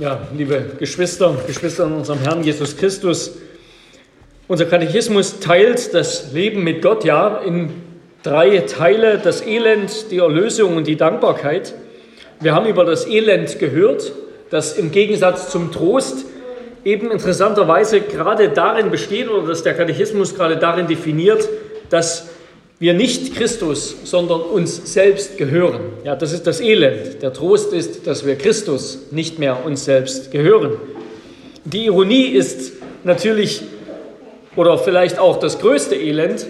Ja, liebe Geschwister, Geschwister in unserem Herrn Jesus Christus, unser Katechismus teilt das Leben mit Gott ja in drei Teile, das Elend, die Erlösung und die Dankbarkeit. Wir haben über das Elend gehört, das im Gegensatz zum Trost eben interessanterweise gerade darin besteht oder dass der Katechismus gerade darin definiert, dass wir nicht Christus, sondern uns selbst gehören. Ja, das ist das Elend. Der Trost ist, dass wir Christus nicht mehr uns selbst gehören. Die Ironie ist natürlich oder vielleicht auch das größte Elend,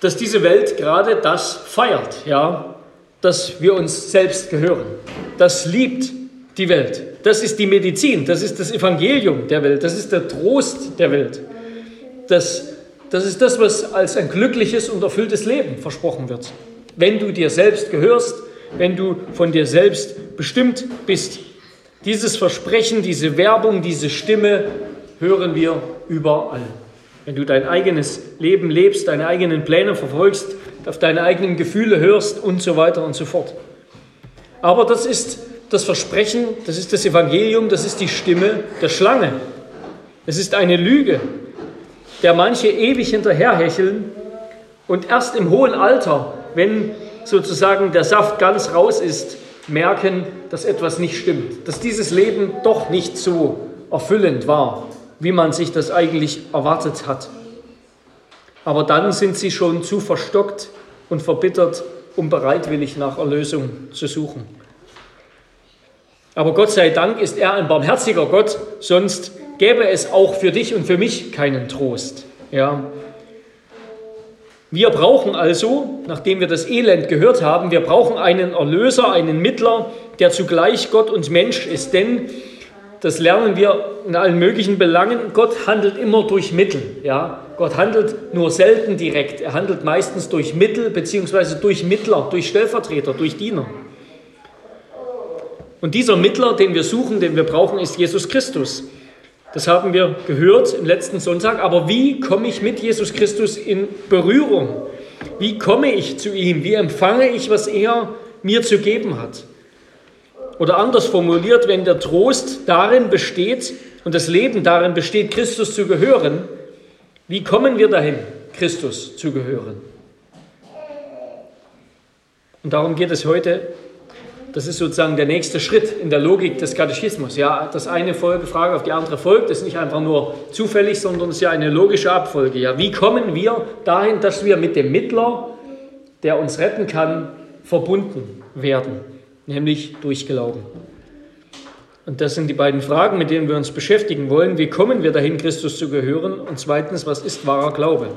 dass diese Welt gerade das feiert, ja, dass wir uns selbst gehören. Das liebt die Welt. Das ist die Medizin, das ist das Evangelium der Welt, das ist der Trost der Welt. Das das ist das, was als ein glückliches und erfülltes Leben versprochen wird. Wenn du dir selbst gehörst, wenn du von dir selbst bestimmt bist. Dieses Versprechen, diese Werbung, diese Stimme hören wir überall. Wenn du dein eigenes Leben lebst, deine eigenen Pläne verfolgst, auf deine eigenen Gefühle hörst und so weiter und so fort. Aber das ist das Versprechen, das ist das Evangelium, das ist die Stimme der Schlange. Es ist eine Lüge, der manche ewig hinterherhecheln und erst im hohen Alter, wenn sozusagen der Saft ganz raus ist, merken, dass etwas nicht stimmt, dass dieses Leben doch nicht so erfüllend war, wie man sich das eigentlich erwartet hat. Aber dann sind sie schon zu verstockt und verbittert, um bereitwillig nach Erlösung zu suchen. Aber Gott sei Dank ist er ein barmherziger Gott, sonst gäbe es auch für dich und für mich keinen Trost. Ja. Wir brauchen also, nachdem wir das Elend gehört haben, wir brauchen einen Erlöser, einen Mittler, der zugleich Gott und Mensch ist. Denn, das lernen wir in allen möglichen Belangen, Gott handelt immer durch Mittel. Ja. Gott handelt nur selten direkt. Er handelt meistens durch Mittel bzw. durch Mittler, durch Stellvertreter, durch Diener. Und dieser Mittler, den wir suchen, den wir brauchen, ist Jesus Christus. Das haben wir gehört im letzten Sonntag. Aber wie komme ich mit Jesus Christus in Berührung? Wie komme ich zu ihm? Wie empfange ich, was er mir zu geben hat? Oder anders formuliert, wenn der Trost darin besteht und das Leben darin besteht, Christus zu gehören, wie kommen wir dahin, Christus zu gehören? Und darum geht es heute das ist sozusagen der nächste Schritt in der Logik des Katechismus. Ja, das eine Folgefrage auf die andere folgt. Ist nicht einfach nur zufällig, sondern es ist ja eine logische Abfolge. Ja, wie kommen wir dahin, dass wir mit dem Mittler, der uns retten kann, verbunden werden? Nämlich durch Glauben. Und das sind die beiden Fragen, mit denen wir uns beschäftigen wollen. Wie kommen wir dahin, Christus zu gehören? Und zweitens, was ist wahrer Glaube?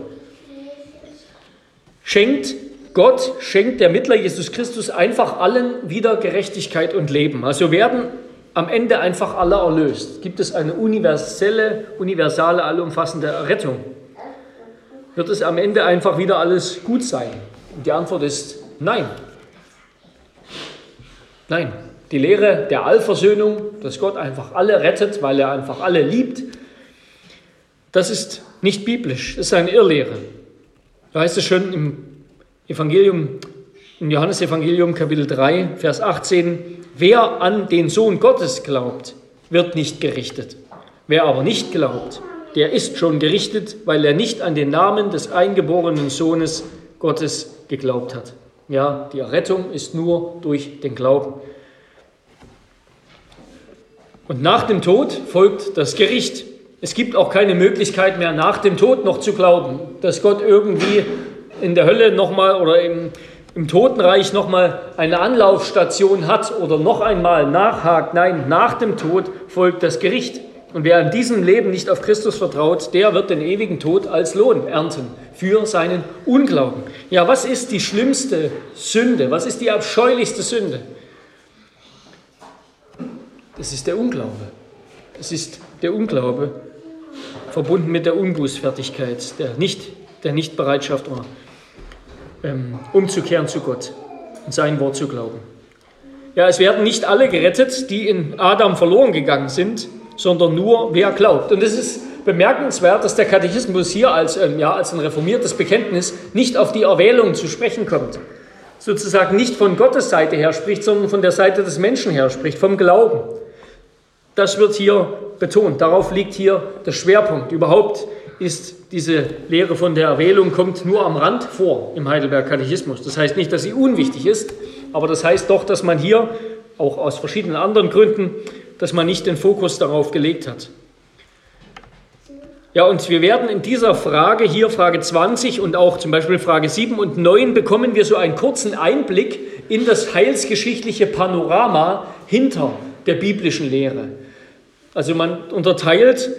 Schenkt Gott schenkt der Mittler Jesus Christus einfach allen wieder Gerechtigkeit und Leben. Also werden am Ende einfach alle erlöst. Gibt es eine universelle, universale, allumfassende Rettung? Wird es am Ende einfach wieder alles gut sein? Und die Antwort ist nein. Nein. Die Lehre der Allversöhnung, dass Gott einfach alle rettet, weil er einfach alle liebt, das ist nicht biblisch, das ist eine Irrlehre. Da heißt es schon im Evangelium, im Johannesevangelium Kapitel 3, Vers 18, wer an den Sohn Gottes glaubt, wird nicht gerichtet. Wer aber nicht glaubt, der ist schon gerichtet, weil er nicht an den Namen des eingeborenen Sohnes Gottes geglaubt hat. Ja, die Errettung ist nur durch den Glauben. Und nach dem Tod folgt das Gericht. Es gibt auch keine Möglichkeit mehr, nach dem Tod noch zu glauben, dass Gott irgendwie in der Hölle nochmal oder im, im Totenreich nochmal eine Anlaufstation hat oder noch einmal nachhakt. Nein, nach dem Tod folgt das Gericht. Und wer in diesem Leben nicht auf Christus vertraut, der wird den ewigen Tod als Lohn ernten für seinen Unglauben. Ja, was ist die schlimmste Sünde? Was ist die abscheulichste Sünde? Das ist der Unglaube. Das ist der Unglaube, verbunden mit der Unbußfertigkeit, der, nicht, der Nichtbereitschaft oder ähm, umzukehren zu Gott und sein Wort zu glauben. Ja, es werden nicht alle gerettet, die in Adam verloren gegangen sind, sondern nur wer glaubt. Und es ist bemerkenswert, dass der Katechismus hier als, ähm, ja, als ein reformiertes Bekenntnis nicht auf die Erwählung zu sprechen kommt. Sozusagen nicht von Gottes Seite her spricht, sondern von der Seite des Menschen her spricht, vom Glauben. Das wird hier betont. Darauf liegt hier der Schwerpunkt. Überhaupt ist diese Lehre von der Erwählung kommt nur am Rand vor im Heidelberg Katechismus. Das heißt nicht, dass sie unwichtig ist, aber das heißt doch, dass man hier, auch aus verschiedenen anderen Gründen, dass man nicht den Fokus darauf gelegt hat. Ja, und wir werden in dieser Frage, hier Frage 20 und auch zum Beispiel Frage 7 und 9, bekommen wir so einen kurzen Einblick in das heilsgeschichtliche Panorama hinter der biblischen Lehre. Also man unterteilt,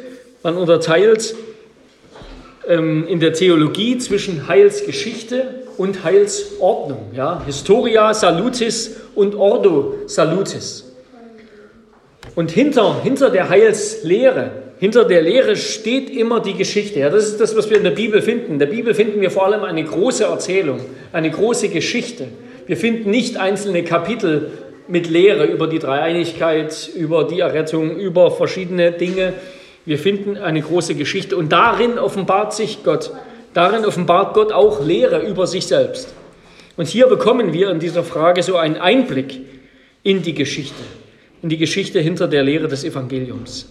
man unterteilt in der Theologie zwischen Heilsgeschichte und Heilsordnung. Ja? Historia salutis und Ordo salutis. Und hinter, hinter der Heilslehre hinter der Lehre steht immer die Geschichte. Ja, das ist das, was wir in der Bibel finden. In der Bibel finden wir vor allem eine große Erzählung, eine große Geschichte. Wir finden nicht einzelne Kapitel mit Lehre über die Dreieinigkeit, über die Errettung, über verschiedene Dinge. Wir finden eine große Geschichte und darin offenbart sich Gott. Darin offenbart Gott auch Lehre über sich selbst. Und hier bekommen wir in dieser Frage so einen Einblick in die Geschichte, in die Geschichte hinter der Lehre des Evangeliums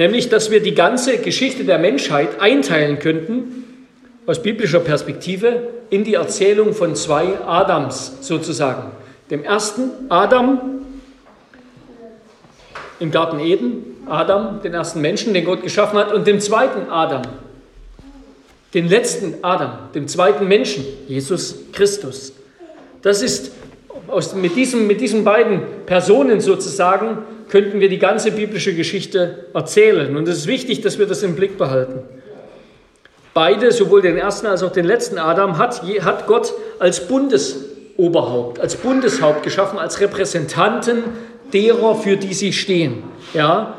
nämlich dass wir die ganze Geschichte der Menschheit einteilen könnten, aus biblischer Perspektive, in die Erzählung von zwei Adams sozusagen. Dem ersten Adam im Garten Eden, Adam, den ersten Menschen, den Gott geschaffen hat, und dem zweiten Adam, den letzten Adam, dem zweiten Menschen, Jesus Christus. Das ist aus, mit, diesem, mit diesen beiden Personen sozusagen könnten wir die ganze biblische Geschichte erzählen. Und es ist wichtig, dass wir das im Blick behalten. Beide, sowohl den ersten als auch den letzten Adam, hat, hat Gott als Bundesoberhaupt, als Bundeshaupt geschaffen, als Repräsentanten derer, für die sie stehen. Ja?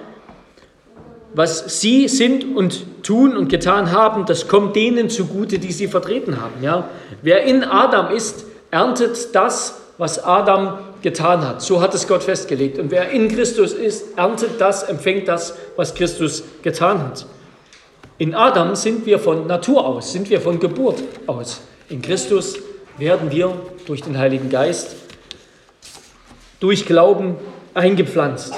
Was sie sind und tun und getan haben, das kommt denen zugute, die sie vertreten haben. Ja? Wer in Adam ist, erntet das, was Adam getan hat. So hat es Gott festgelegt. Und wer in Christus ist, erntet das, empfängt das, was Christus getan hat. In Adam sind wir von Natur aus, sind wir von Geburt aus. In Christus werden wir durch den Heiligen Geist, durch Glauben eingepflanzt,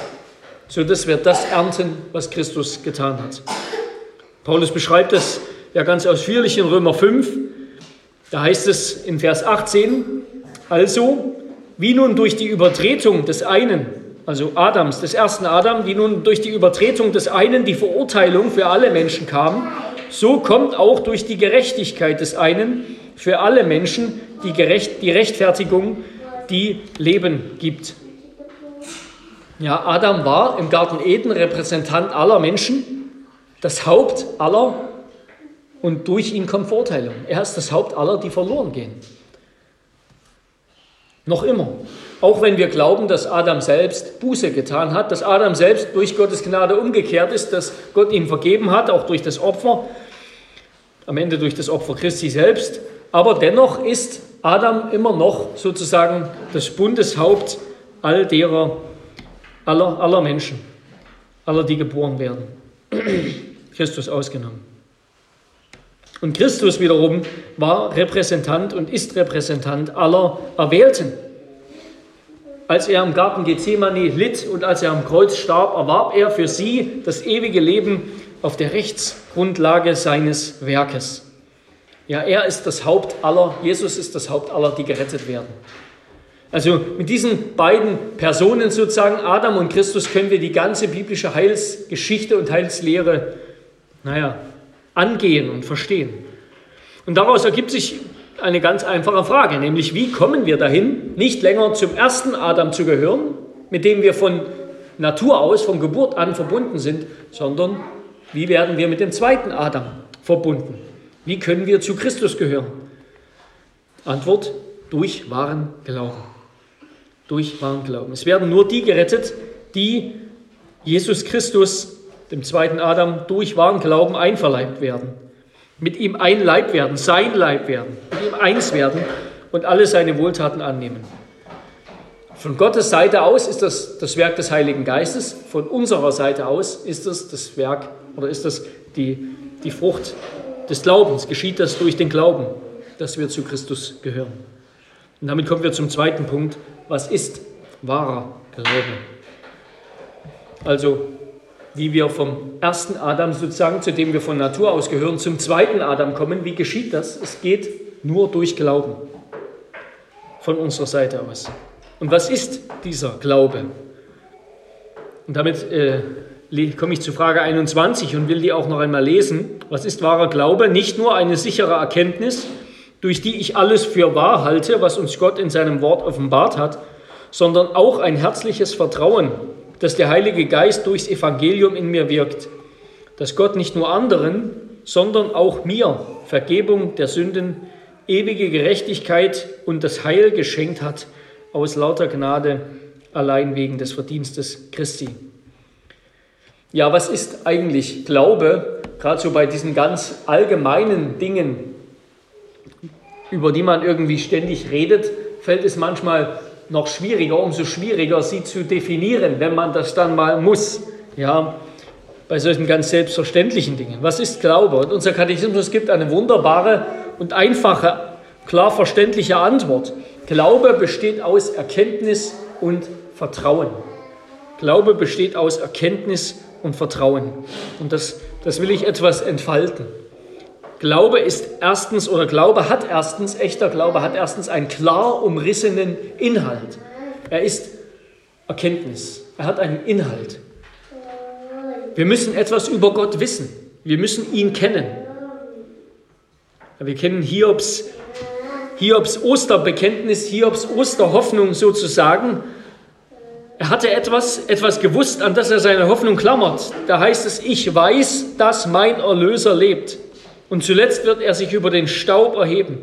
sodass wir das ernten, was Christus getan hat. Paulus beschreibt das ja ganz ausführlich in Römer 5. Da heißt es in Vers 18, also wie nun durch die Übertretung des einen, also Adams, des ersten Adam, wie nun durch die Übertretung des einen die Verurteilung für alle Menschen kam, so kommt auch durch die Gerechtigkeit des einen für alle Menschen die, Gerecht, die Rechtfertigung, die Leben gibt. Ja, Adam war im Garten Eden Repräsentant aller Menschen, das Haupt aller und durch ihn kommt Verurteilung. Er ist das Haupt aller, die verloren gehen. Noch immer. Auch wenn wir glauben, dass Adam selbst Buße getan hat, dass Adam selbst durch Gottes Gnade umgekehrt ist, dass Gott ihm vergeben hat, auch durch das Opfer, am Ende durch das Opfer Christi selbst. Aber dennoch ist Adam immer noch sozusagen das Bundeshaupt all derer, aller, aller Menschen, aller, die geboren werden. Christus ausgenommen. Und Christus wiederum war Repräsentant und ist Repräsentant aller Erwählten. Als er im Garten Gethsemane litt und als er am Kreuz starb, erwarb er für sie das ewige Leben auf der Rechtsgrundlage seines Werkes. Ja, er ist das Haupt aller, Jesus ist das Haupt aller, die gerettet werden. Also mit diesen beiden Personen sozusagen, Adam und Christus, können wir die ganze biblische Heilsgeschichte und Heilslehre, naja, angehen und verstehen. Und daraus ergibt sich eine ganz einfache Frage, nämlich wie kommen wir dahin, nicht länger zum ersten Adam zu gehören, mit dem wir von Natur aus, von Geburt an verbunden sind, sondern wie werden wir mit dem zweiten Adam verbunden? Wie können wir zu Christus gehören? Antwort, durch wahren Glauben. Durch wahren Glauben. Es werden nur die gerettet, die Jesus Christus dem zweiten Adam, durch wahren Glauben einverleibt werden. Mit ihm ein Leib werden, sein Leib werden, mit ihm eins werden und alle seine Wohltaten annehmen. Von Gottes Seite aus ist das das Werk des Heiligen Geistes, von unserer Seite aus ist das das Werk oder ist das die, die Frucht des Glaubens, geschieht das durch den Glauben, dass wir zu Christus gehören. Und damit kommen wir zum zweiten Punkt, was ist wahrer Glaube? Also wie wir vom ersten Adam sozusagen, zu dem wir von Natur aus gehören, zum zweiten Adam kommen. Wie geschieht das? Es geht nur durch Glauben von unserer Seite aus. Und was ist dieser Glaube? Und damit äh, komme ich zu Frage 21 und will die auch noch einmal lesen. Was ist wahrer Glaube? Nicht nur eine sichere Erkenntnis, durch die ich alles für wahr halte, was uns Gott in seinem Wort offenbart hat, sondern auch ein herzliches Vertrauen, dass der Heilige Geist durchs Evangelium in mir wirkt, dass Gott nicht nur anderen, sondern auch mir Vergebung der Sünden, ewige Gerechtigkeit und das Heil geschenkt hat aus lauter Gnade, allein wegen des Verdienstes Christi. Ja, was ist eigentlich Glaube? Gerade so bei diesen ganz allgemeinen Dingen, über die man irgendwie ständig redet, fällt es manchmal noch schwieriger, umso schwieriger, sie zu definieren, wenn man das dann mal muss. Ja, bei solchen ganz selbstverständlichen Dingen. Was ist Glaube? Und unser Katechismus gibt eine wunderbare und einfache, klar verständliche Antwort. Glaube besteht aus Erkenntnis und Vertrauen. Glaube besteht aus Erkenntnis und Vertrauen. Und das, das will ich etwas entfalten. Glaube ist erstens, oder Glaube hat erstens, echter Glaube hat erstens einen klar umrissenen Inhalt. Er ist Erkenntnis. Er hat einen Inhalt. Wir müssen etwas über Gott wissen. Wir müssen ihn kennen. Wir kennen Hiobs, Hiobs Osterbekenntnis, Hiobs Osterhoffnung sozusagen. Er hatte etwas, etwas gewusst, an das er seine Hoffnung klammert. Da heißt es, ich weiß, dass mein Erlöser lebt. Und zuletzt wird er sich über den Staub erheben.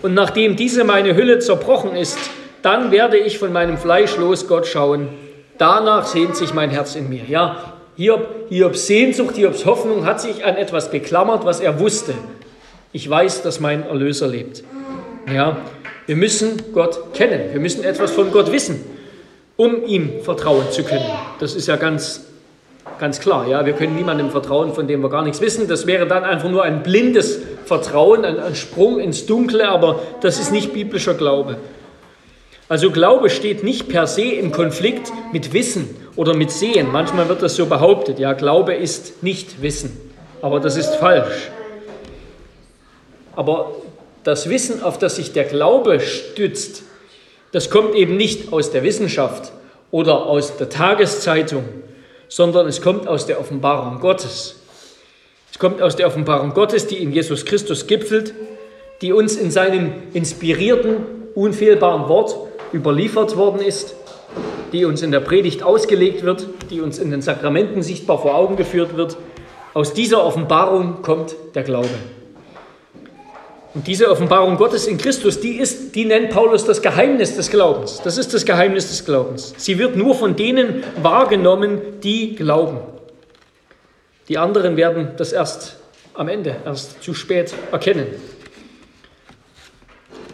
Und nachdem diese meine Hülle zerbrochen ist, dann werde ich von meinem Fleisch los Gott schauen. Danach sehnt sich mein Herz in mir. Ja, Hiob, Hiobs Sehnsucht, Hiobs Hoffnung hat sich an etwas geklammert, was er wusste. Ich weiß, dass mein Erlöser lebt. Ja, wir müssen Gott kennen. Wir müssen etwas von Gott wissen, um ihm vertrauen zu können. Das ist ja ganz Ganz klar, ja, wir können niemandem vertrauen, von dem wir gar nichts wissen. Das wäre dann einfach nur ein blindes Vertrauen, ein, ein Sprung ins Dunkle, aber das ist nicht biblischer Glaube. Also Glaube steht nicht per se im Konflikt mit Wissen oder mit Sehen. Manchmal wird das so behauptet, ja, Glaube ist nicht Wissen, aber das ist falsch. Aber das Wissen, auf das sich der Glaube stützt, das kommt eben nicht aus der Wissenschaft oder aus der Tageszeitung sondern es kommt aus der Offenbarung Gottes. Es kommt aus der Offenbarung Gottes, die in Jesus Christus gipfelt, die uns in seinem inspirierten, unfehlbaren Wort überliefert worden ist, die uns in der Predigt ausgelegt wird, die uns in den Sakramenten sichtbar vor Augen geführt wird. Aus dieser Offenbarung kommt der Glaube. Und diese Offenbarung Gottes in Christus, die, ist, die nennt Paulus das Geheimnis des Glaubens. Das ist das Geheimnis des Glaubens. Sie wird nur von denen wahrgenommen, die glauben. Die anderen werden das erst am Ende, erst zu spät erkennen.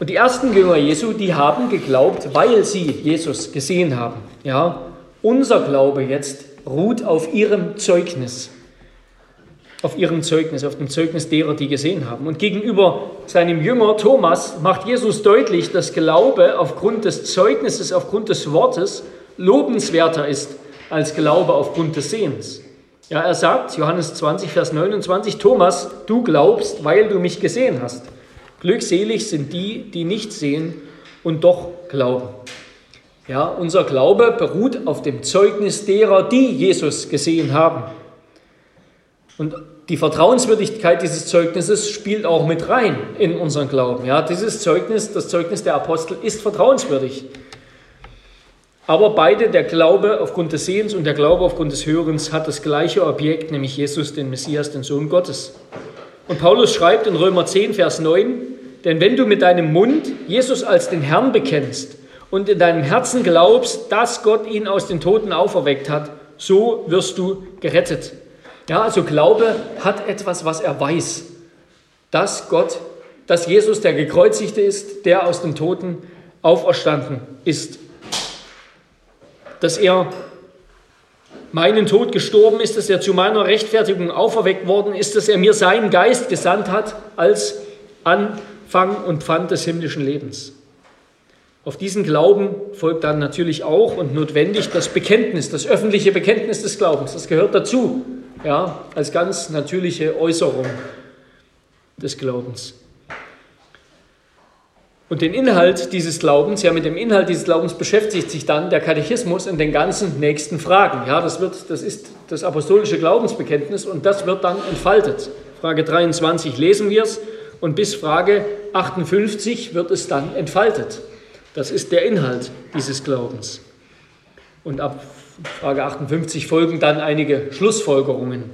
Und die ersten Jünger Jesu, die haben geglaubt, weil sie Jesus gesehen haben. Ja, unser Glaube jetzt ruht auf ihrem Zeugnis auf ihrem Zeugnis, auf dem Zeugnis derer, die gesehen haben. Und gegenüber seinem Jünger Thomas macht Jesus deutlich, dass Glaube aufgrund des Zeugnisses, aufgrund des Wortes lobenswerter ist als Glaube aufgrund des Sehens. Ja, er sagt, Johannes 20, Vers 29, Thomas, du glaubst, weil du mich gesehen hast. Glückselig sind die, die nicht sehen und doch glauben. Ja, unser Glaube beruht auf dem Zeugnis derer, die Jesus gesehen haben. Und die Vertrauenswürdigkeit dieses Zeugnisses spielt auch mit rein in unseren Glauben. Ja, dieses Zeugnis, das Zeugnis der Apostel, ist vertrauenswürdig. Aber beide, der Glaube aufgrund des Sehens und der Glaube aufgrund des Hörens, hat das gleiche Objekt, nämlich Jesus, den Messias, den Sohn Gottes. Und Paulus schreibt in Römer 10, Vers 9, denn wenn du mit deinem Mund Jesus als den Herrn bekennst und in deinem Herzen glaubst, dass Gott ihn aus den Toten auferweckt hat, so wirst du gerettet. Ja, also Glaube hat etwas, was er weiß. Dass Gott, dass Jesus der Gekreuzigte ist, der aus den Toten auferstanden ist. Dass er meinen Tod gestorben ist, dass er zu meiner Rechtfertigung auferweckt worden ist, dass er mir seinen Geist gesandt hat als Anfang und Pfand des himmlischen Lebens. Auf diesen Glauben folgt dann natürlich auch und notwendig das Bekenntnis, das öffentliche Bekenntnis des Glaubens. Das gehört dazu, ja, als ganz natürliche Äußerung des Glaubens. Und den Inhalt dieses Glaubens, ja, mit dem Inhalt dieses Glaubens beschäftigt sich dann der Katechismus in den ganzen nächsten Fragen. Ja, das, wird, das ist das apostolische Glaubensbekenntnis und das wird dann entfaltet. Frage 23 lesen wir es und bis Frage 58 wird es dann entfaltet. Das ist der Inhalt dieses Glaubens. Und ab Frage 58 folgen dann einige Schlussfolgerungen.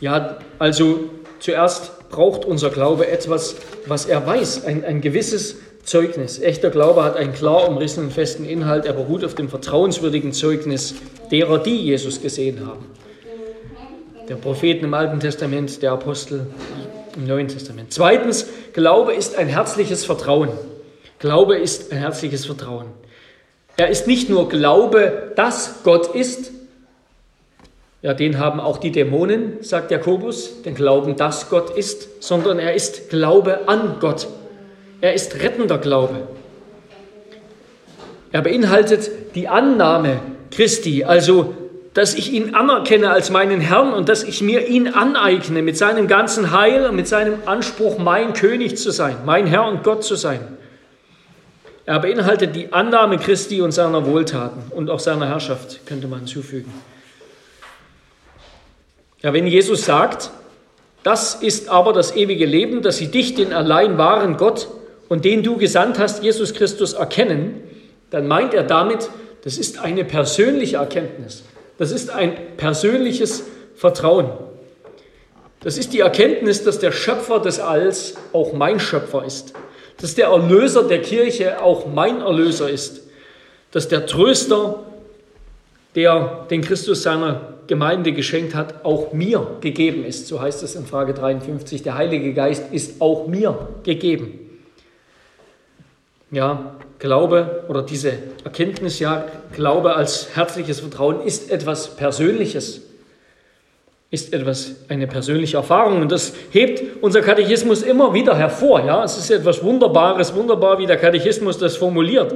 Ja, also zuerst braucht unser Glaube etwas, was er weiß, ein, ein gewisses Zeugnis. Echter Glaube hat einen klar umrissenen, festen Inhalt. Er beruht auf dem vertrauenswürdigen Zeugnis derer, die Jesus gesehen haben. Der Propheten im Alten Testament, der Apostel im Neuen Testament. Zweitens, Glaube ist ein herzliches Vertrauen. Glaube ist ein herzliches Vertrauen. Er ist nicht nur Glaube, dass Gott ist, ja, den haben auch die Dämonen, sagt Jakobus, den Glauben, dass Gott ist, sondern er ist Glaube an Gott. Er ist rettender Glaube. Er beinhaltet die Annahme Christi, also dass ich ihn anerkenne als meinen Herrn und dass ich mir ihn aneigne mit seinem ganzen Heil und mit seinem Anspruch, mein König zu sein, mein Herr und Gott zu sein. Er beinhaltet die Annahme Christi und seiner Wohltaten und auch seiner Herrschaft, könnte man hinzufügen. Ja, wenn Jesus sagt, das ist aber das ewige Leben, dass sie dich, den allein wahren Gott und den du gesandt hast, Jesus Christus, erkennen, dann meint er damit, das ist eine persönliche Erkenntnis. Das ist ein persönliches Vertrauen. Das ist die Erkenntnis, dass der Schöpfer des Alls auch mein Schöpfer ist. Dass der Erlöser der Kirche auch mein Erlöser ist. Dass der Tröster, der den Christus seiner Gemeinde geschenkt hat, auch mir gegeben ist. So heißt es in Frage 53. Der Heilige Geist ist auch mir gegeben. Ja, Glaube oder diese Erkenntnis, ja, Glaube als herzliches Vertrauen ist etwas Persönliches, ist etwas, eine persönliche Erfahrung. Und das hebt unser Katechismus immer wieder hervor. Ja, es ist etwas Wunderbares, wunderbar, wie der Katechismus das formuliert,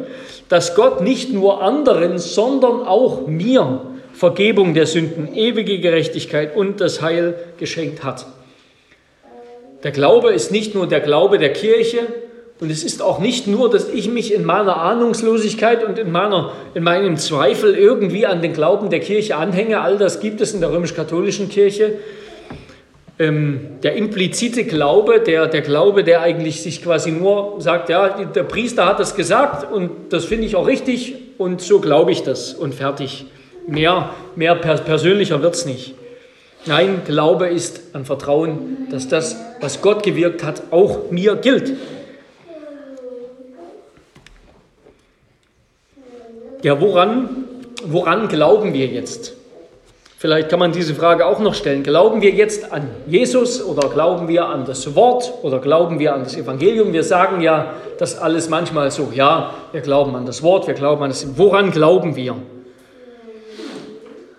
dass Gott nicht nur anderen, sondern auch mir Vergebung der Sünden, ewige Gerechtigkeit und das Heil geschenkt hat. Der Glaube ist nicht nur der Glaube der Kirche und es ist auch nicht nur, dass ich mich in meiner Ahnungslosigkeit und in, meiner, in meinem Zweifel irgendwie an den Glauben der Kirche anhänge. All das gibt es in der römisch-katholischen Kirche. Ähm, der implizite Glaube, der, der Glaube, der eigentlich sich quasi nur sagt, ja, der Priester hat das gesagt und das finde ich auch richtig und so glaube ich das und fertig. Mehr, mehr persönlicher wird es nicht. Nein, Glaube ist ein Vertrauen, dass das, was Gott gewirkt hat, auch mir gilt. Ja, woran, woran glauben wir jetzt? Vielleicht kann man diese Frage auch noch stellen. Glauben wir jetzt an Jesus oder glauben wir an das Wort oder glauben wir an das Evangelium? Wir sagen ja das alles manchmal so, ja, wir glauben an das Wort, wir glauben an das. Woran glauben wir?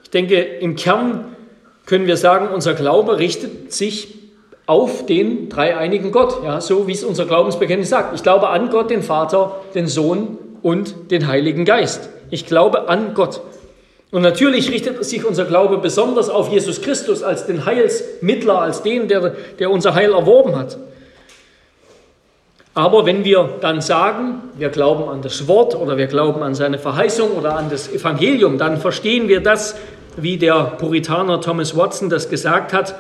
Ich denke, im Kern können wir sagen, unser Glaube richtet sich auf den dreieinigen Gott, ja, so wie es unser Glaubensbekenntnis sagt. Ich glaube an Gott, den Vater, den Sohn und den Heiligen Geist. Ich glaube an Gott. Und natürlich richtet sich unser Glaube besonders auf Jesus Christus als den Heilsmittler, als den, der, der unser Heil erworben hat. Aber wenn wir dann sagen, wir glauben an das Wort oder wir glauben an seine Verheißung oder an das Evangelium, dann verstehen wir das wie der Puritaner Thomas Watson das gesagt hat,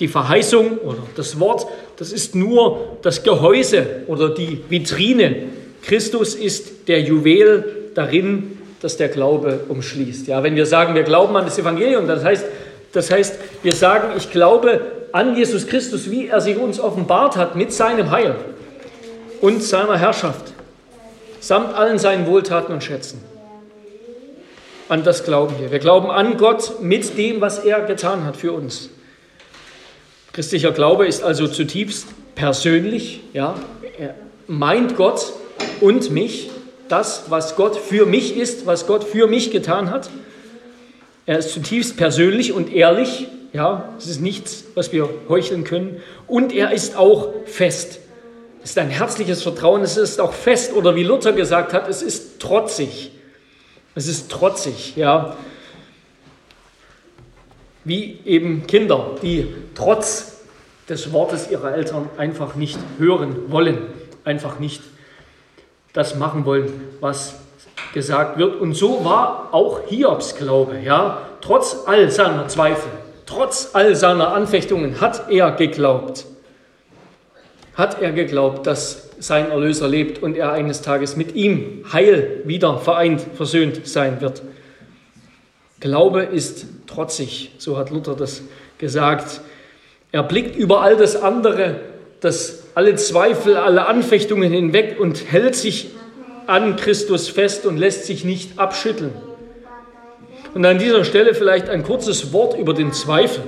die Verheißung oder das Wort, das ist nur das Gehäuse oder die Vitrine. Christus ist der Juwel darin, das der Glaube umschließt. Ja, wenn wir sagen, wir glauben an das Evangelium, das heißt, das heißt, wir sagen, ich glaube an Jesus Christus, wie er sich uns offenbart hat mit seinem Heil und seiner Herrschaft, samt allen seinen Wohltaten und Schätzen. An das glauben wir. Wir glauben an Gott mit dem, was er getan hat für uns. Christlicher Glaube ist also zutiefst persönlich. Ja? Er meint Gott und mich, das, was Gott für mich ist, was Gott für mich getan hat. Er ist zutiefst persönlich und ehrlich. Ja, es ist nichts, was wir heucheln können. Und er ist auch fest. Es ist ein herzliches Vertrauen, es ist auch fest oder wie Luther gesagt hat, es ist trotzig. Es ist trotzig, ja. Wie eben Kinder, die trotz des Wortes ihrer Eltern einfach nicht hören wollen, einfach nicht das machen wollen, was gesagt wird. Und so war auch Hiobs Glaube, ja. Trotz all seiner Zweifel, trotz all seiner Anfechtungen hat er geglaubt. Hat er geglaubt, dass sein Erlöser lebt und er eines Tages mit ihm heil wieder vereint, versöhnt sein wird. Glaube ist trotzig, so hat Luther das gesagt. Er blickt über all das andere, das alle Zweifel, alle Anfechtungen hinweg und hält sich an Christus fest und lässt sich nicht abschütteln. Und an dieser Stelle vielleicht ein kurzes Wort über den Zweifel.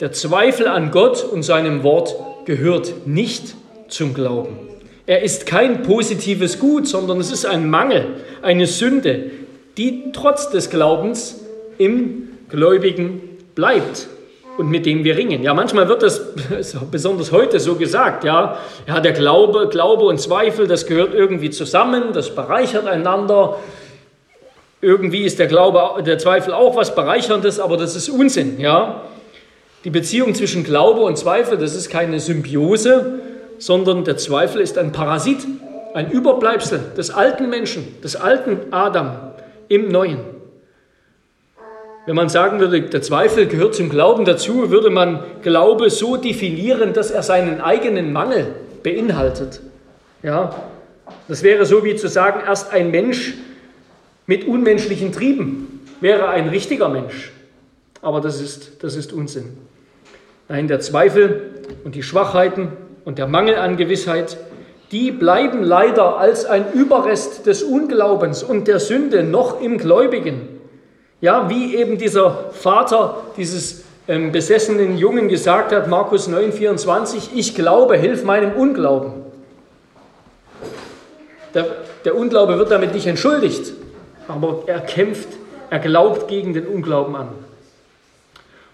Der Zweifel an Gott und seinem Wort gehört nicht zum Glauben. Er ist kein positives Gut, sondern es ist ein Mangel, eine Sünde, die trotz des Glaubens im Gläubigen bleibt und mit dem wir ringen. Ja, manchmal wird das besonders heute so gesagt, ja, ja, der Glaube, Glaube und Zweifel, das gehört irgendwie zusammen, das bereichert einander. Irgendwie ist der Glaube, der Zweifel auch was bereicherndes, aber das ist Unsinn, ja. Die Beziehung zwischen Glaube und Zweifel, das ist keine Symbiose, sondern der Zweifel ist ein Parasit, ein Überbleibsel des alten Menschen, des alten Adam im Neuen. Wenn man sagen würde, der Zweifel gehört zum Glauben dazu, würde man Glaube so definieren, dass er seinen eigenen Mangel beinhaltet. Ja, das wäre so wie zu sagen, erst ein Mensch mit unmenschlichen Trieben wäre ein richtiger Mensch. Aber das ist, das ist Unsinn. Nein, der Zweifel und die Schwachheiten und der Mangel an Gewissheit, die bleiben leider als ein Überrest des Unglaubens und der Sünde noch im Gläubigen. Ja, wie eben dieser Vater dieses ähm, besessenen Jungen gesagt hat, Markus 9, 24, ich glaube, hilf meinem Unglauben. Der, der Unglaube wird damit nicht entschuldigt, aber er kämpft, er glaubt gegen den Unglauben an.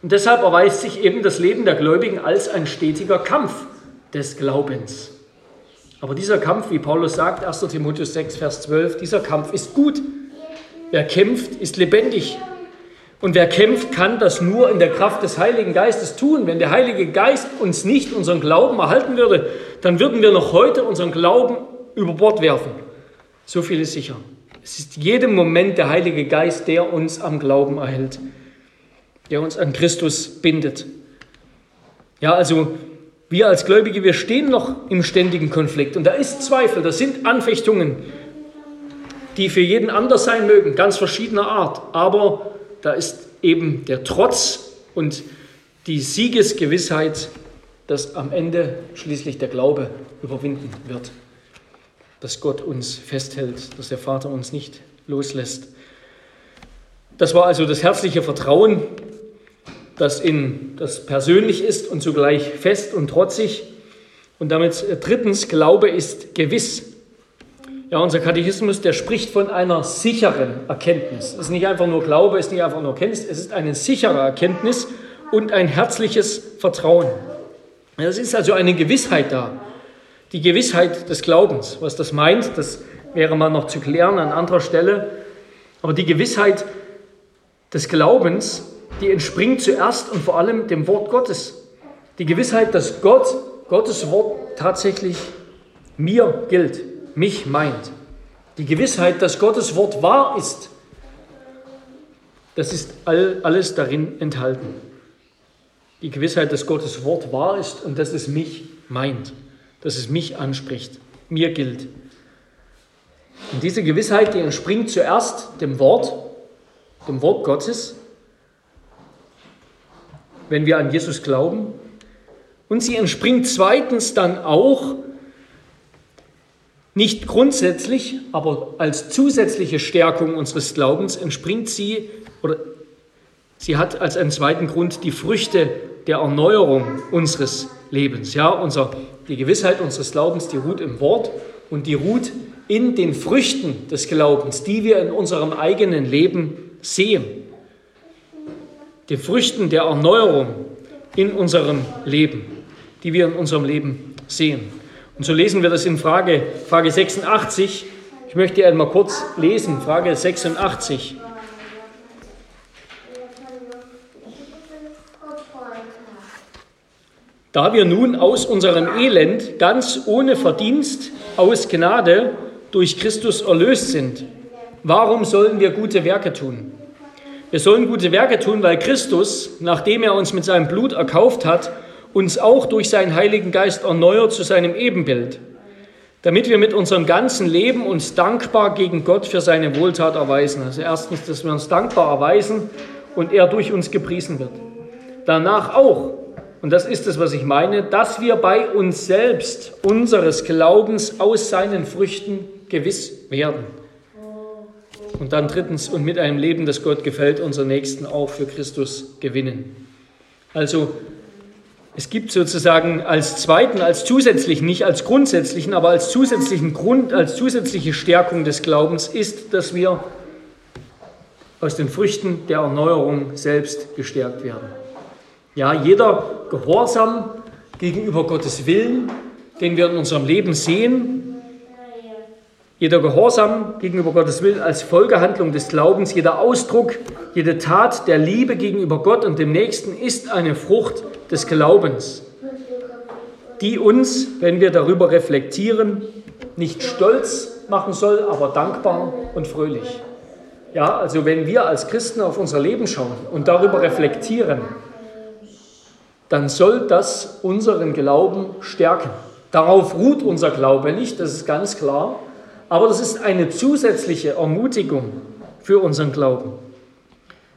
Und deshalb erweist sich eben das Leben der Gläubigen als ein stetiger Kampf des Glaubens. Aber dieser Kampf, wie Paulus sagt, 1 Timotheus 6, Vers 12, dieser Kampf ist gut. Wer kämpft, ist lebendig. Und wer kämpft, kann das nur in der Kraft des Heiligen Geistes tun. Wenn der Heilige Geist uns nicht unseren Glauben erhalten würde, dann würden wir noch heute unseren Glauben über Bord werfen. So viel ist sicher. Es ist jedem Moment der Heilige Geist, der uns am Glauben erhält, der uns an Christus bindet. Ja, also wir als Gläubige, wir stehen noch im ständigen Konflikt und da ist Zweifel, da sind Anfechtungen, die für jeden anders sein mögen, ganz verschiedener Art. Aber da ist eben der Trotz und die Siegesgewissheit, dass am Ende schließlich der Glaube überwinden wird. Dass Gott uns festhält, dass der Vater uns nicht loslässt. Das war also das herzliche Vertrauen, das, in, das persönlich ist und zugleich fest und trotzig. Und damit drittens, Glaube ist gewiss. Ja, unser Katechismus, der spricht von einer sicheren Erkenntnis. Es ist nicht einfach nur Glaube, es ist nicht einfach nur Kenntnis, es ist eine sichere Erkenntnis und ein herzliches Vertrauen. Es ist also eine Gewissheit da. Die Gewissheit des Glaubens. Was das meint, das wäre mal noch zu klären an anderer Stelle. Aber die Gewissheit des Glaubens, die entspringt zuerst und vor allem dem Wort Gottes. Die Gewissheit, dass Gott, Gottes Wort tatsächlich mir gilt mich meint. Die Gewissheit, dass Gottes Wort wahr ist, das ist all, alles darin enthalten. Die Gewissheit, dass Gottes Wort wahr ist und dass es mich meint, dass es mich anspricht, mir gilt. Und diese Gewissheit, die entspringt zuerst dem Wort, dem Wort Gottes, wenn wir an Jesus glauben. Und sie entspringt zweitens dann auch nicht grundsätzlich, aber als zusätzliche Stärkung unseres Glaubens entspringt sie oder sie hat als einen zweiten Grund die Früchte der Erneuerung unseres Lebens. Ja, unser, die Gewissheit unseres Glaubens, die ruht im Wort und die ruht in den Früchten des Glaubens, die wir in unserem eigenen Leben sehen. Die Früchten der Erneuerung in unserem Leben, die wir in unserem Leben sehen. Und so lesen wir das in Frage, Frage 86. Ich möchte einmal kurz lesen, Frage 86. Da wir nun aus unserem Elend ganz ohne Verdienst, aus Gnade durch Christus erlöst sind, warum sollen wir gute Werke tun? Wir sollen gute Werke tun, weil Christus, nachdem er uns mit seinem Blut erkauft hat, uns auch durch seinen Heiligen Geist erneuert zu seinem Ebenbild, damit wir mit unserem ganzen Leben uns dankbar gegen Gott für seine Wohltat erweisen. Also erstens, dass wir uns dankbar erweisen und er durch uns gepriesen wird. Danach auch, und das ist es, was ich meine, dass wir bei uns selbst unseres Glaubens aus seinen Früchten gewiss werden. Und dann drittens, und mit einem Leben, das Gott gefällt, unseren Nächsten auch für Christus gewinnen. Also es gibt sozusagen als zweiten, als zusätzlichen, nicht als grundsätzlichen, aber als zusätzlichen Grund, als zusätzliche Stärkung des Glaubens ist, dass wir aus den Früchten der Erneuerung selbst gestärkt werden. Ja, jeder Gehorsam gegenüber Gottes Willen, den wir in unserem Leben sehen, jeder Gehorsam gegenüber Gottes Willen als Folgehandlung des Glaubens, jeder Ausdruck, jede Tat der Liebe gegenüber Gott und dem Nächsten ist eine Frucht des Glaubens, die uns, wenn wir darüber reflektieren, nicht stolz machen soll, aber dankbar und fröhlich. Ja, also wenn wir als Christen auf unser Leben schauen und darüber reflektieren, dann soll das unseren Glauben stärken. Darauf ruht unser Glaube nicht, das ist ganz klar. Aber das ist eine zusätzliche Ermutigung für unseren Glauben.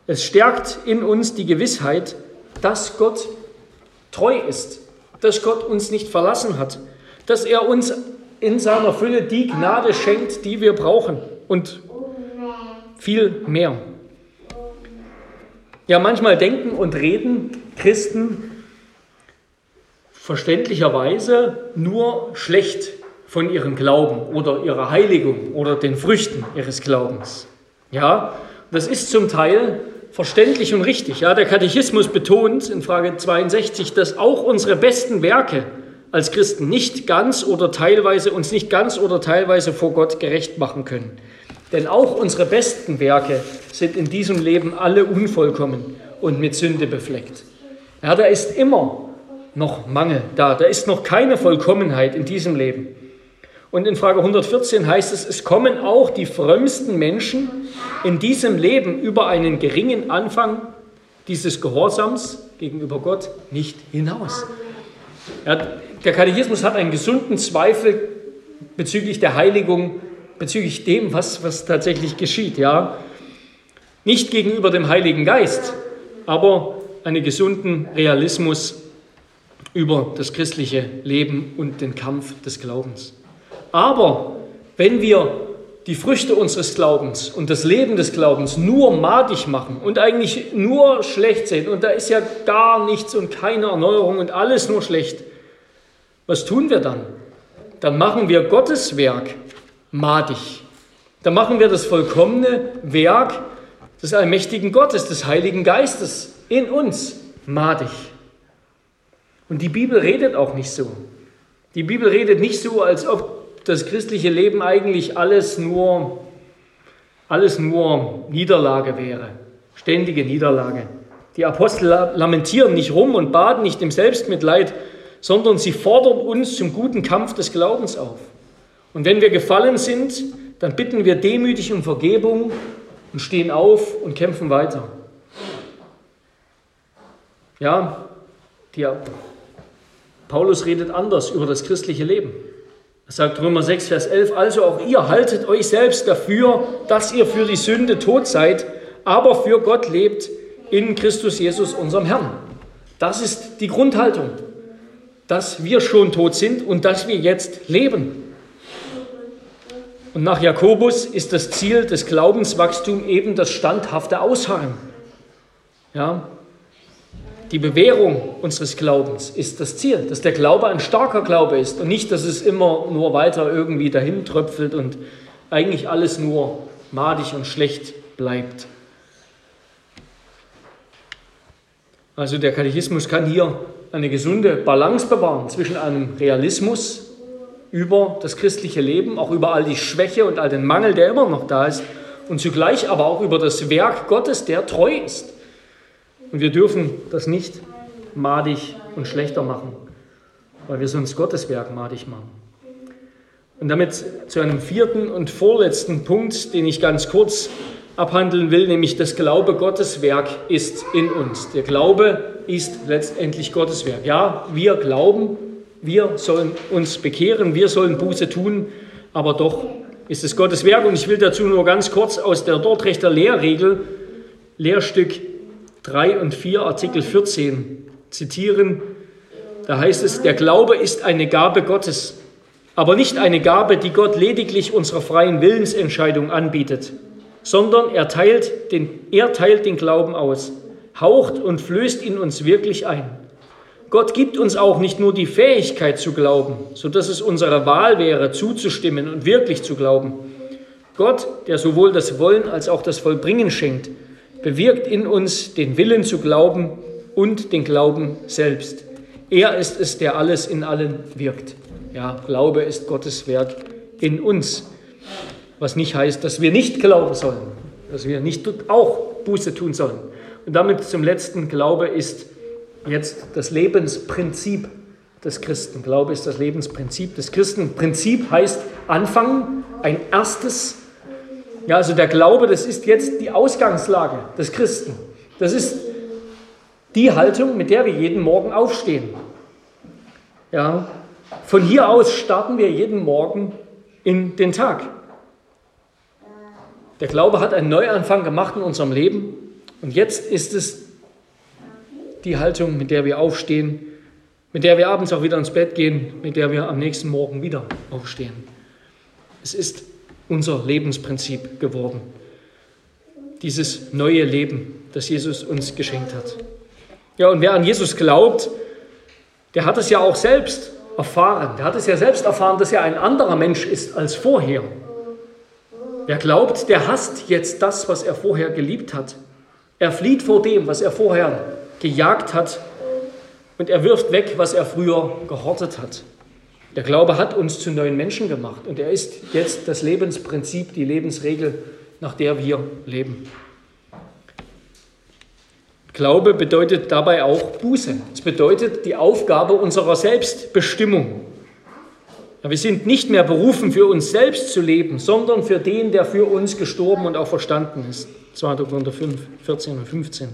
Es stärkt in uns die Gewissheit, dass Gott treu ist, dass Gott uns nicht verlassen hat, dass er uns in seiner Fülle die Gnade schenkt, die wir brauchen und viel mehr. Ja, manchmal denken und reden Christen verständlicherweise nur schlecht von ihrem Glauben oder ihrer Heiligung oder den Früchten ihres Glaubens. Ja, das ist zum Teil verständlich und richtig. Ja, der Katechismus betont in Frage 62, dass auch unsere besten Werke als Christen nicht ganz oder teilweise uns nicht ganz oder teilweise vor Gott gerecht machen können. Denn auch unsere besten Werke sind in diesem Leben alle unvollkommen und mit Sünde befleckt. Ja, da ist immer noch Mangel da, da ist noch keine Vollkommenheit in diesem Leben. Und in Frage 114 heißt es, es kommen auch die frömmsten Menschen in diesem Leben über einen geringen Anfang dieses Gehorsams gegenüber Gott nicht hinaus. Ja, der Katechismus hat einen gesunden Zweifel bezüglich der Heiligung, bezüglich dem, was, was tatsächlich geschieht. Ja? Nicht gegenüber dem Heiligen Geist, aber einen gesunden Realismus über das christliche Leben und den Kampf des Glaubens. Aber wenn wir die Früchte unseres Glaubens und das Leben des Glaubens nur madig machen und eigentlich nur schlecht sehen und da ist ja gar nichts und keine Erneuerung und alles nur schlecht, was tun wir dann? Dann machen wir Gottes Werk madig. Dann machen wir das vollkommene Werk des allmächtigen Gottes, des Heiligen Geistes in uns madig. Und die Bibel redet auch nicht so. Die Bibel redet nicht so, als ob das christliche Leben eigentlich alles nur, alles nur Niederlage wäre, ständige Niederlage. Die Apostel lamentieren nicht rum und baden nicht im Selbstmitleid, sondern sie fordern uns zum guten Kampf des Glaubens auf. Und wenn wir gefallen sind, dann bitten wir demütig um Vergebung und stehen auf und kämpfen weiter. Ja, die, Paulus redet anders über das christliche Leben. Sagt Römer 6, Vers 11, also auch ihr haltet euch selbst dafür, dass ihr für die Sünde tot seid, aber für Gott lebt in Christus Jesus, unserem Herrn. Das ist die Grundhaltung, dass wir schon tot sind und dass wir jetzt leben. Und nach Jakobus ist das Ziel des Glaubenswachstums eben das standhafte Ausharren. Ja, die Bewährung unseres Glaubens ist das Ziel, dass der Glaube ein starker Glaube ist und nicht, dass es immer nur weiter irgendwie dahin tröpfelt und eigentlich alles nur madig und schlecht bleibt. Also der Katechismus kann hier eine gesunde Balance bewahren zwischen einem Realismus über das christliche Leben, auch über all die Schwäche und all den Mangel, der immer noch da ist, und zugleich aber auch über das Werk Gottes, der treu ist. Und wir dürfen das nicht madig und schlechter machen, weil wir sonst Gottes Werk madig machen. Und damit zu einem vierten und vorletzten Punkt, den ich ganz kurz abhandeln will, nämlich das Glaube Gottes Werk ist in uns. Der Glaube ist letztendlich Gottes Werk. Ja, wir glauben, wir sollen uns bekehren, wir sollen Buße tun, aber doch ist es Gottes Werk. Und ich will dazu nur ganz kurz aus der Dortrechter Lehrregel, Lehrstück 3 und 4, Artikel 14 zitieren. Da heißt es, der Glaube ist eine Gabe Gottes, aber nicht eine Gabe, die Gott lediglich unserer freien Willensentscheidung anbietet, sondern er teilt den, er teilt den Glauben aus, haucht und flößt ihn uns wirklich ein. Gott gibt uns auch nicht nur die Fähigkeit zu glauben, sodass es unsere Wahl wäre, zuzustimmen und wirklich zu glauben. Gott, der sowohl das Wollen als auch das Vollbringen schenkt, bewirkt in uns den Willen zu glauben und den Glauben selbst. Er ist es, der alles in allen wirkt. Ja, Glaube ist Gottes Werk in uns. Was nicht heißt, dass wir nicht glauben sollen, dass wir nicht auch Buße tun sollen. Und damit zum letzten, Glaube ist jetzt das Lebensprinzip des Christen. Glaube ist das Lebensprinzip des Christen. Prinzip heißt anfangen, ein erstes. Ja, also der Glaube, das ist jetzt die Ausgangslage des Christen. Das ist die Haltung, mit der wir jeden Morgen aufstehen. Ja, von hier aus starten wir jeden Morgen in den Tag. Der Glaube hat einen Neuanfang gemacht in unserem Leben und jetzt ist es die Haltung, mit der wir aufstehen, mit der wir abends auch wieder ins Bett gehen, mit der wir am nächsten Morgen wieder aufstehen. Es ist unser Lebensprinzip geworden. Dieses neue Leben, das Jesus uns geschenkt hat. Ja, und wer an Jesus glaubt, der hat es ja auch selbst erfahren. Der hat es ja selbst erfahren, dass er ein anderer Mensch ist als vorher. Wer glaubt, der hasst jetzt das, was er vorher geliebt hat. Er flieht vor dem, was er vorher gejagt hat und er wirft weg, was er früher gehortet hat. Der Glaube hat uns zu neuen Menschen gemacht und er ist jetzt das Lebensprinzip, die Lebensregel, nach der wir leben. Glaube bedeutet dabei auch Buße. Es bedeutet die Aufgabe unserer Selbstbestimmung. Wir sind nicht mehr berufen, für uns selbst zu leben, sondern für den, der für uns gestorben und auch verstanden ist. 2. Korinther 5, 14 und 15.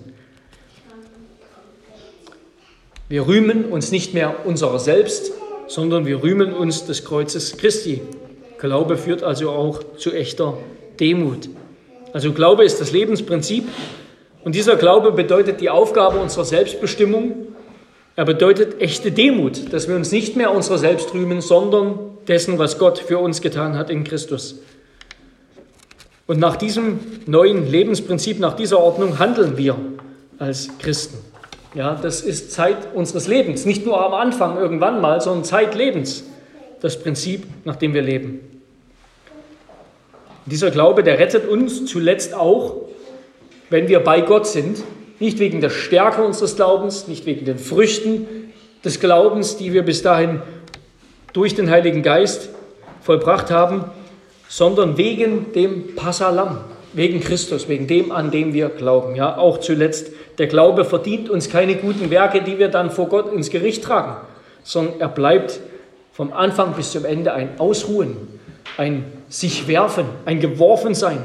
Wir rühmen uns nicht mehr unserer selbst, sondern wir rühmen uns des Kreuzes Christi. Glaube führt also auch zu echter Demut. Also Glaube ist das Lebensprinzip und dieser Glaube bedeutet die Aufgabe unserer Selbstbestimmung. Er bedeutet echte Demut, dass wir uns nicht mehr unserer selbst rühmen, sondern dessen, was Gott für uns getan hat in Christus. Und nach diesem neuen Lebensprinzip, nach dieser Ordnung handeln wir als Christen. Ja, das ist Zeit unseres Lebens, nicht nur am Anfang irgendwann mal, sondern Zeitlebens, das Prinzip, nach dem wir leben. Dieser Glaube, der rettet uns zuletzt auch, wenn wir bei Gott sind, nicht wegen der Stärke unseres Glaubens, nicht wegen den Früchten des Glaubens, die wir bis dahin durch den Heiligen Geist vollbracht haben, sondern wegen dem Passalam, wegen Christus, wegen dem, an dem wir glauben. Ja, auch zuletzt der Glaube verdient uns keine guten Werke, die wir dann vor Gott ins Gericht tragen, sondern er bleibt vom Anfang bis zum Ende ein Ausruhen, ein sich werfen, ein Geworfensein,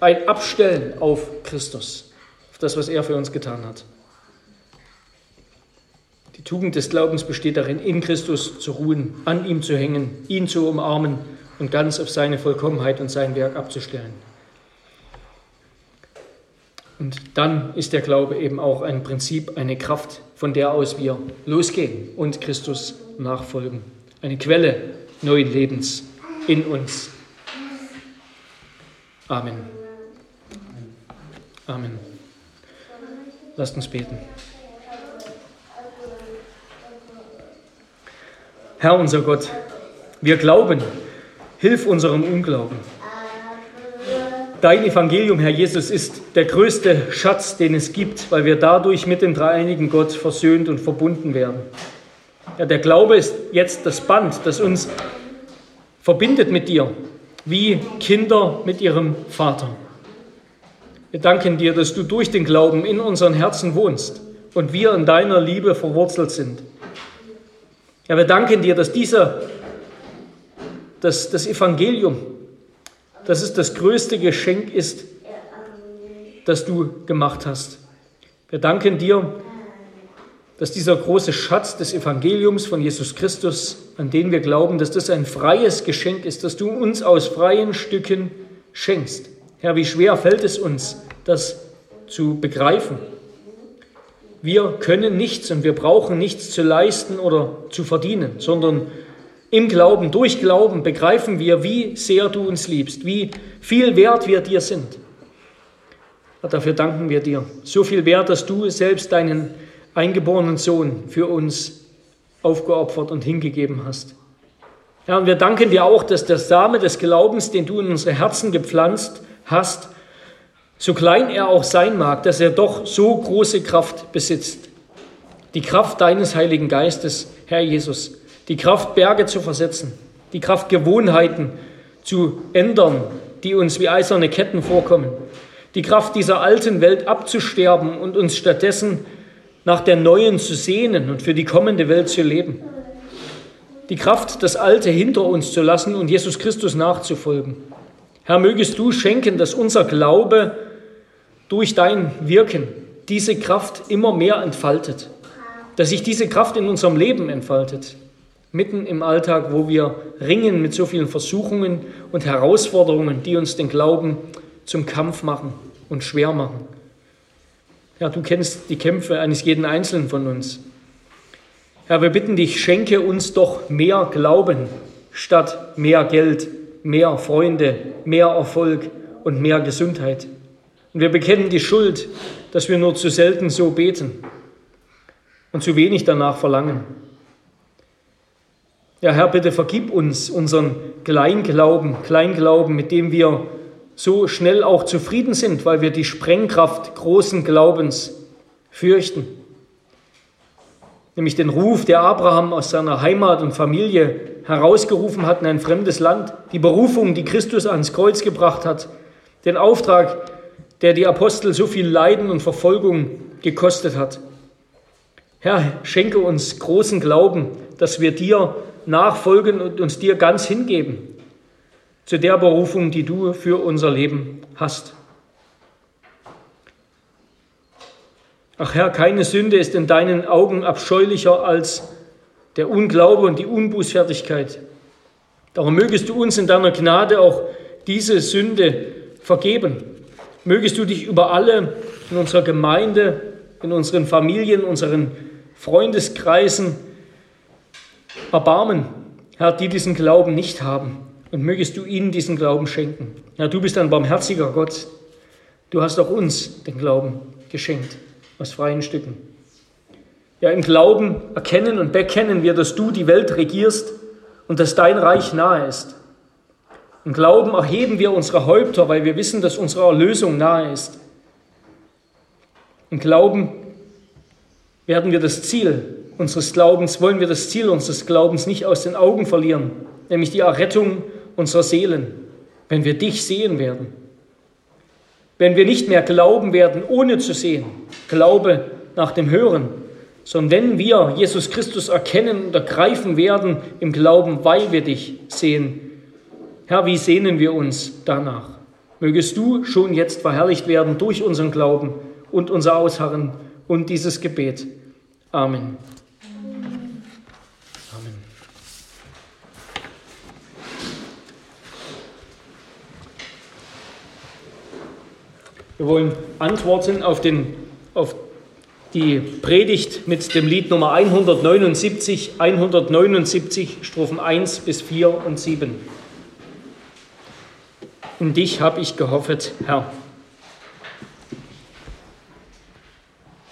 ein Abstellen auf Christus, auf das, was er für uns getan hat. Die Tugend des Glaubens besteht darin, in Christus zu ruhen, an ihm zu hängen, ihn zu umarmen und ganz auf seine Vollkommenheit und sein Werk abzustellen. Und dann ist der Glaube eben auch ein Prinzip, eine Kraft, von der aus wir losgehen und Christus nachfolgen. Eine Quelle neuen Lebens in uns. Amen. Amen. Lasst uns beten. Herr unser Gott, wir glauben, hilf unserem Unglauben. Dein Evangelium, Herr Jesus, ist der größte Schatz, den es gibt, weil wir dadurch mit dem dreieinigen Gott versöhnt und verbunden werden. Ja, der Glaube ist jetzt das Band, das uns verbindet mit dir, wie Kinder mit ihrem Vater. Wir danken dir, dass du durch den Glauben in unseren Herzen wohnst und wir in deiner Liebe verwurzelt sind. Ja, wir danken dir, dass dieser, dass das Evangelium, dass es das größte Geschenk ist, das du gemacht hast. Wir danken dir, dass dieser große Schatz des Evangeliums von Jesus Christus, an den wir glauben, dass das ein freies Geschenk ist, dass du uns aus freien Stücken schenkst. Herr, wie schwer fällt es uns, das zu begreifen. Wir können nichts und wir brauchen nichts zu leisten oder zu verdienen, sondern im Glauben, durch Glauben begreifen wir, wie sehr du uns liebst, wie viel wert wir dir sind. Dafür danken wir dir. So viel wert, dass du selbst deinen eingeborenen Sohn für uns aufgeopfert und hingegeben hast. Ja, und wir danken dir auch, dass der Same des Glaubens, den du in unsere Herzen gepflanzt hast, so klein er auch sein mag, dass er doch so große Kraft besitzt. Die Kraft deines Heiligen Geistes, Herr Jesus, die Kraft, Berge zu versetzen, die Kraft, Gewohnheiten zu ändern, die uns wie eiserne Ketten vorkommen, die Kraft dieser alten Welt abzusterben und uns stattdessen nach der neuen zu sehnen und für die kommende Welt zu leben. Die Kraft, das Alte hinter uns zu lassen und Jesus Christus nachzufolgen. Herr, mögest du schenken, dass unser Glaube durch dein Wirken diese Kraft immer mehr entfaltet, dass sich diese Kraft in unserem Leben entfaltet, mitten im Alltag, wo wir ringen mit so vielen Versuchungen und Herausforderungen, die uns den Glauben zum Kampf machen und schwer machen. Ja, du kennst die Kämpfe eines jeden Einzelnen von uns. Herr, wir bitten dich, schenke uns doch mehr Glauben statt mehr Geld, mehr Freunde, mehr Erfolg und mehr Gesundheit. Und wir bekennen die Schuld, dass wir nur zu selten so beten und zu wenig danach verlangen. Ja, Herr, bitte vergib uns unseren Kleinglauben, Kleinglauben, mit dem wir so schnell auch zufrieden sind, weil wir die Sprengkraft großen Glaubens fürchten. Nämlich den Ruf, der Abraham aus seiner Heimat und Familie herausgerufen hat in ein fremdes Land, die Berufung, die Christus ans Kreuz gebracht hat, den Auftrag, der die Apostel so viel Leiden und Verfolgung gekostet hat. Herr, schenke uns großen Glauben, dass wir dir nachfolgen und uns dir ganz hingeben zu der Berufung, die du für unser Leben hast. Ach Herr, keine Sünde ist in deinen Augen abscheulicher als der Unglaube und die Unbußfertigkeit. Darum mögest du uns in deiner Gnade auch diese Sünde vergeben. Mögest du dich über alle in unserer Gemeinde, in unseren Familien, unseren Freundeskreisen erbarmen, Herr, die diesen Glauben nicht haben. Und mögest du ihnen diesen Glauben schenken. Ja, du bist ein barmherziger Gott. Du hast auch uns den Glauben geschenkt, aus freien Stücken. Ja, im Glauben erkennen und bekennen wir, dass du die Welt regierst und dass dein Reich nahe ist. Im Glauben erheben wir unsere Häupter, weil wir wissen, dass unsere Erlösung nahe ist. Im Glauben werden wir das Ziel unseres Glaubens, wollen wir das Ziel unseres Glaubens nicht aus den Augen verlieren, nämlich die Errettung unserer Seelen, wenn wir dich sehen werden. Wenn wir nicht mehr glauben werden, ohne zu sehen, Glaube nach dem Hören, sondern wenn wir Jesus Christus erkennen und ergreifen werden im Glauben, weil wir dich sehen. Herr, wie sehnen wir uns danach? Mögest du schon jetzt verherrlicht werden durch unseren Glauben und unser Ausharren und dieses Gebet. Amen. Wir wollen antworten auf, den, auf die Predigt mit dem Lied Nummer 179, 179, Strophen 1 bis 4 und 7. In dich habe ich gehoffet, Herr.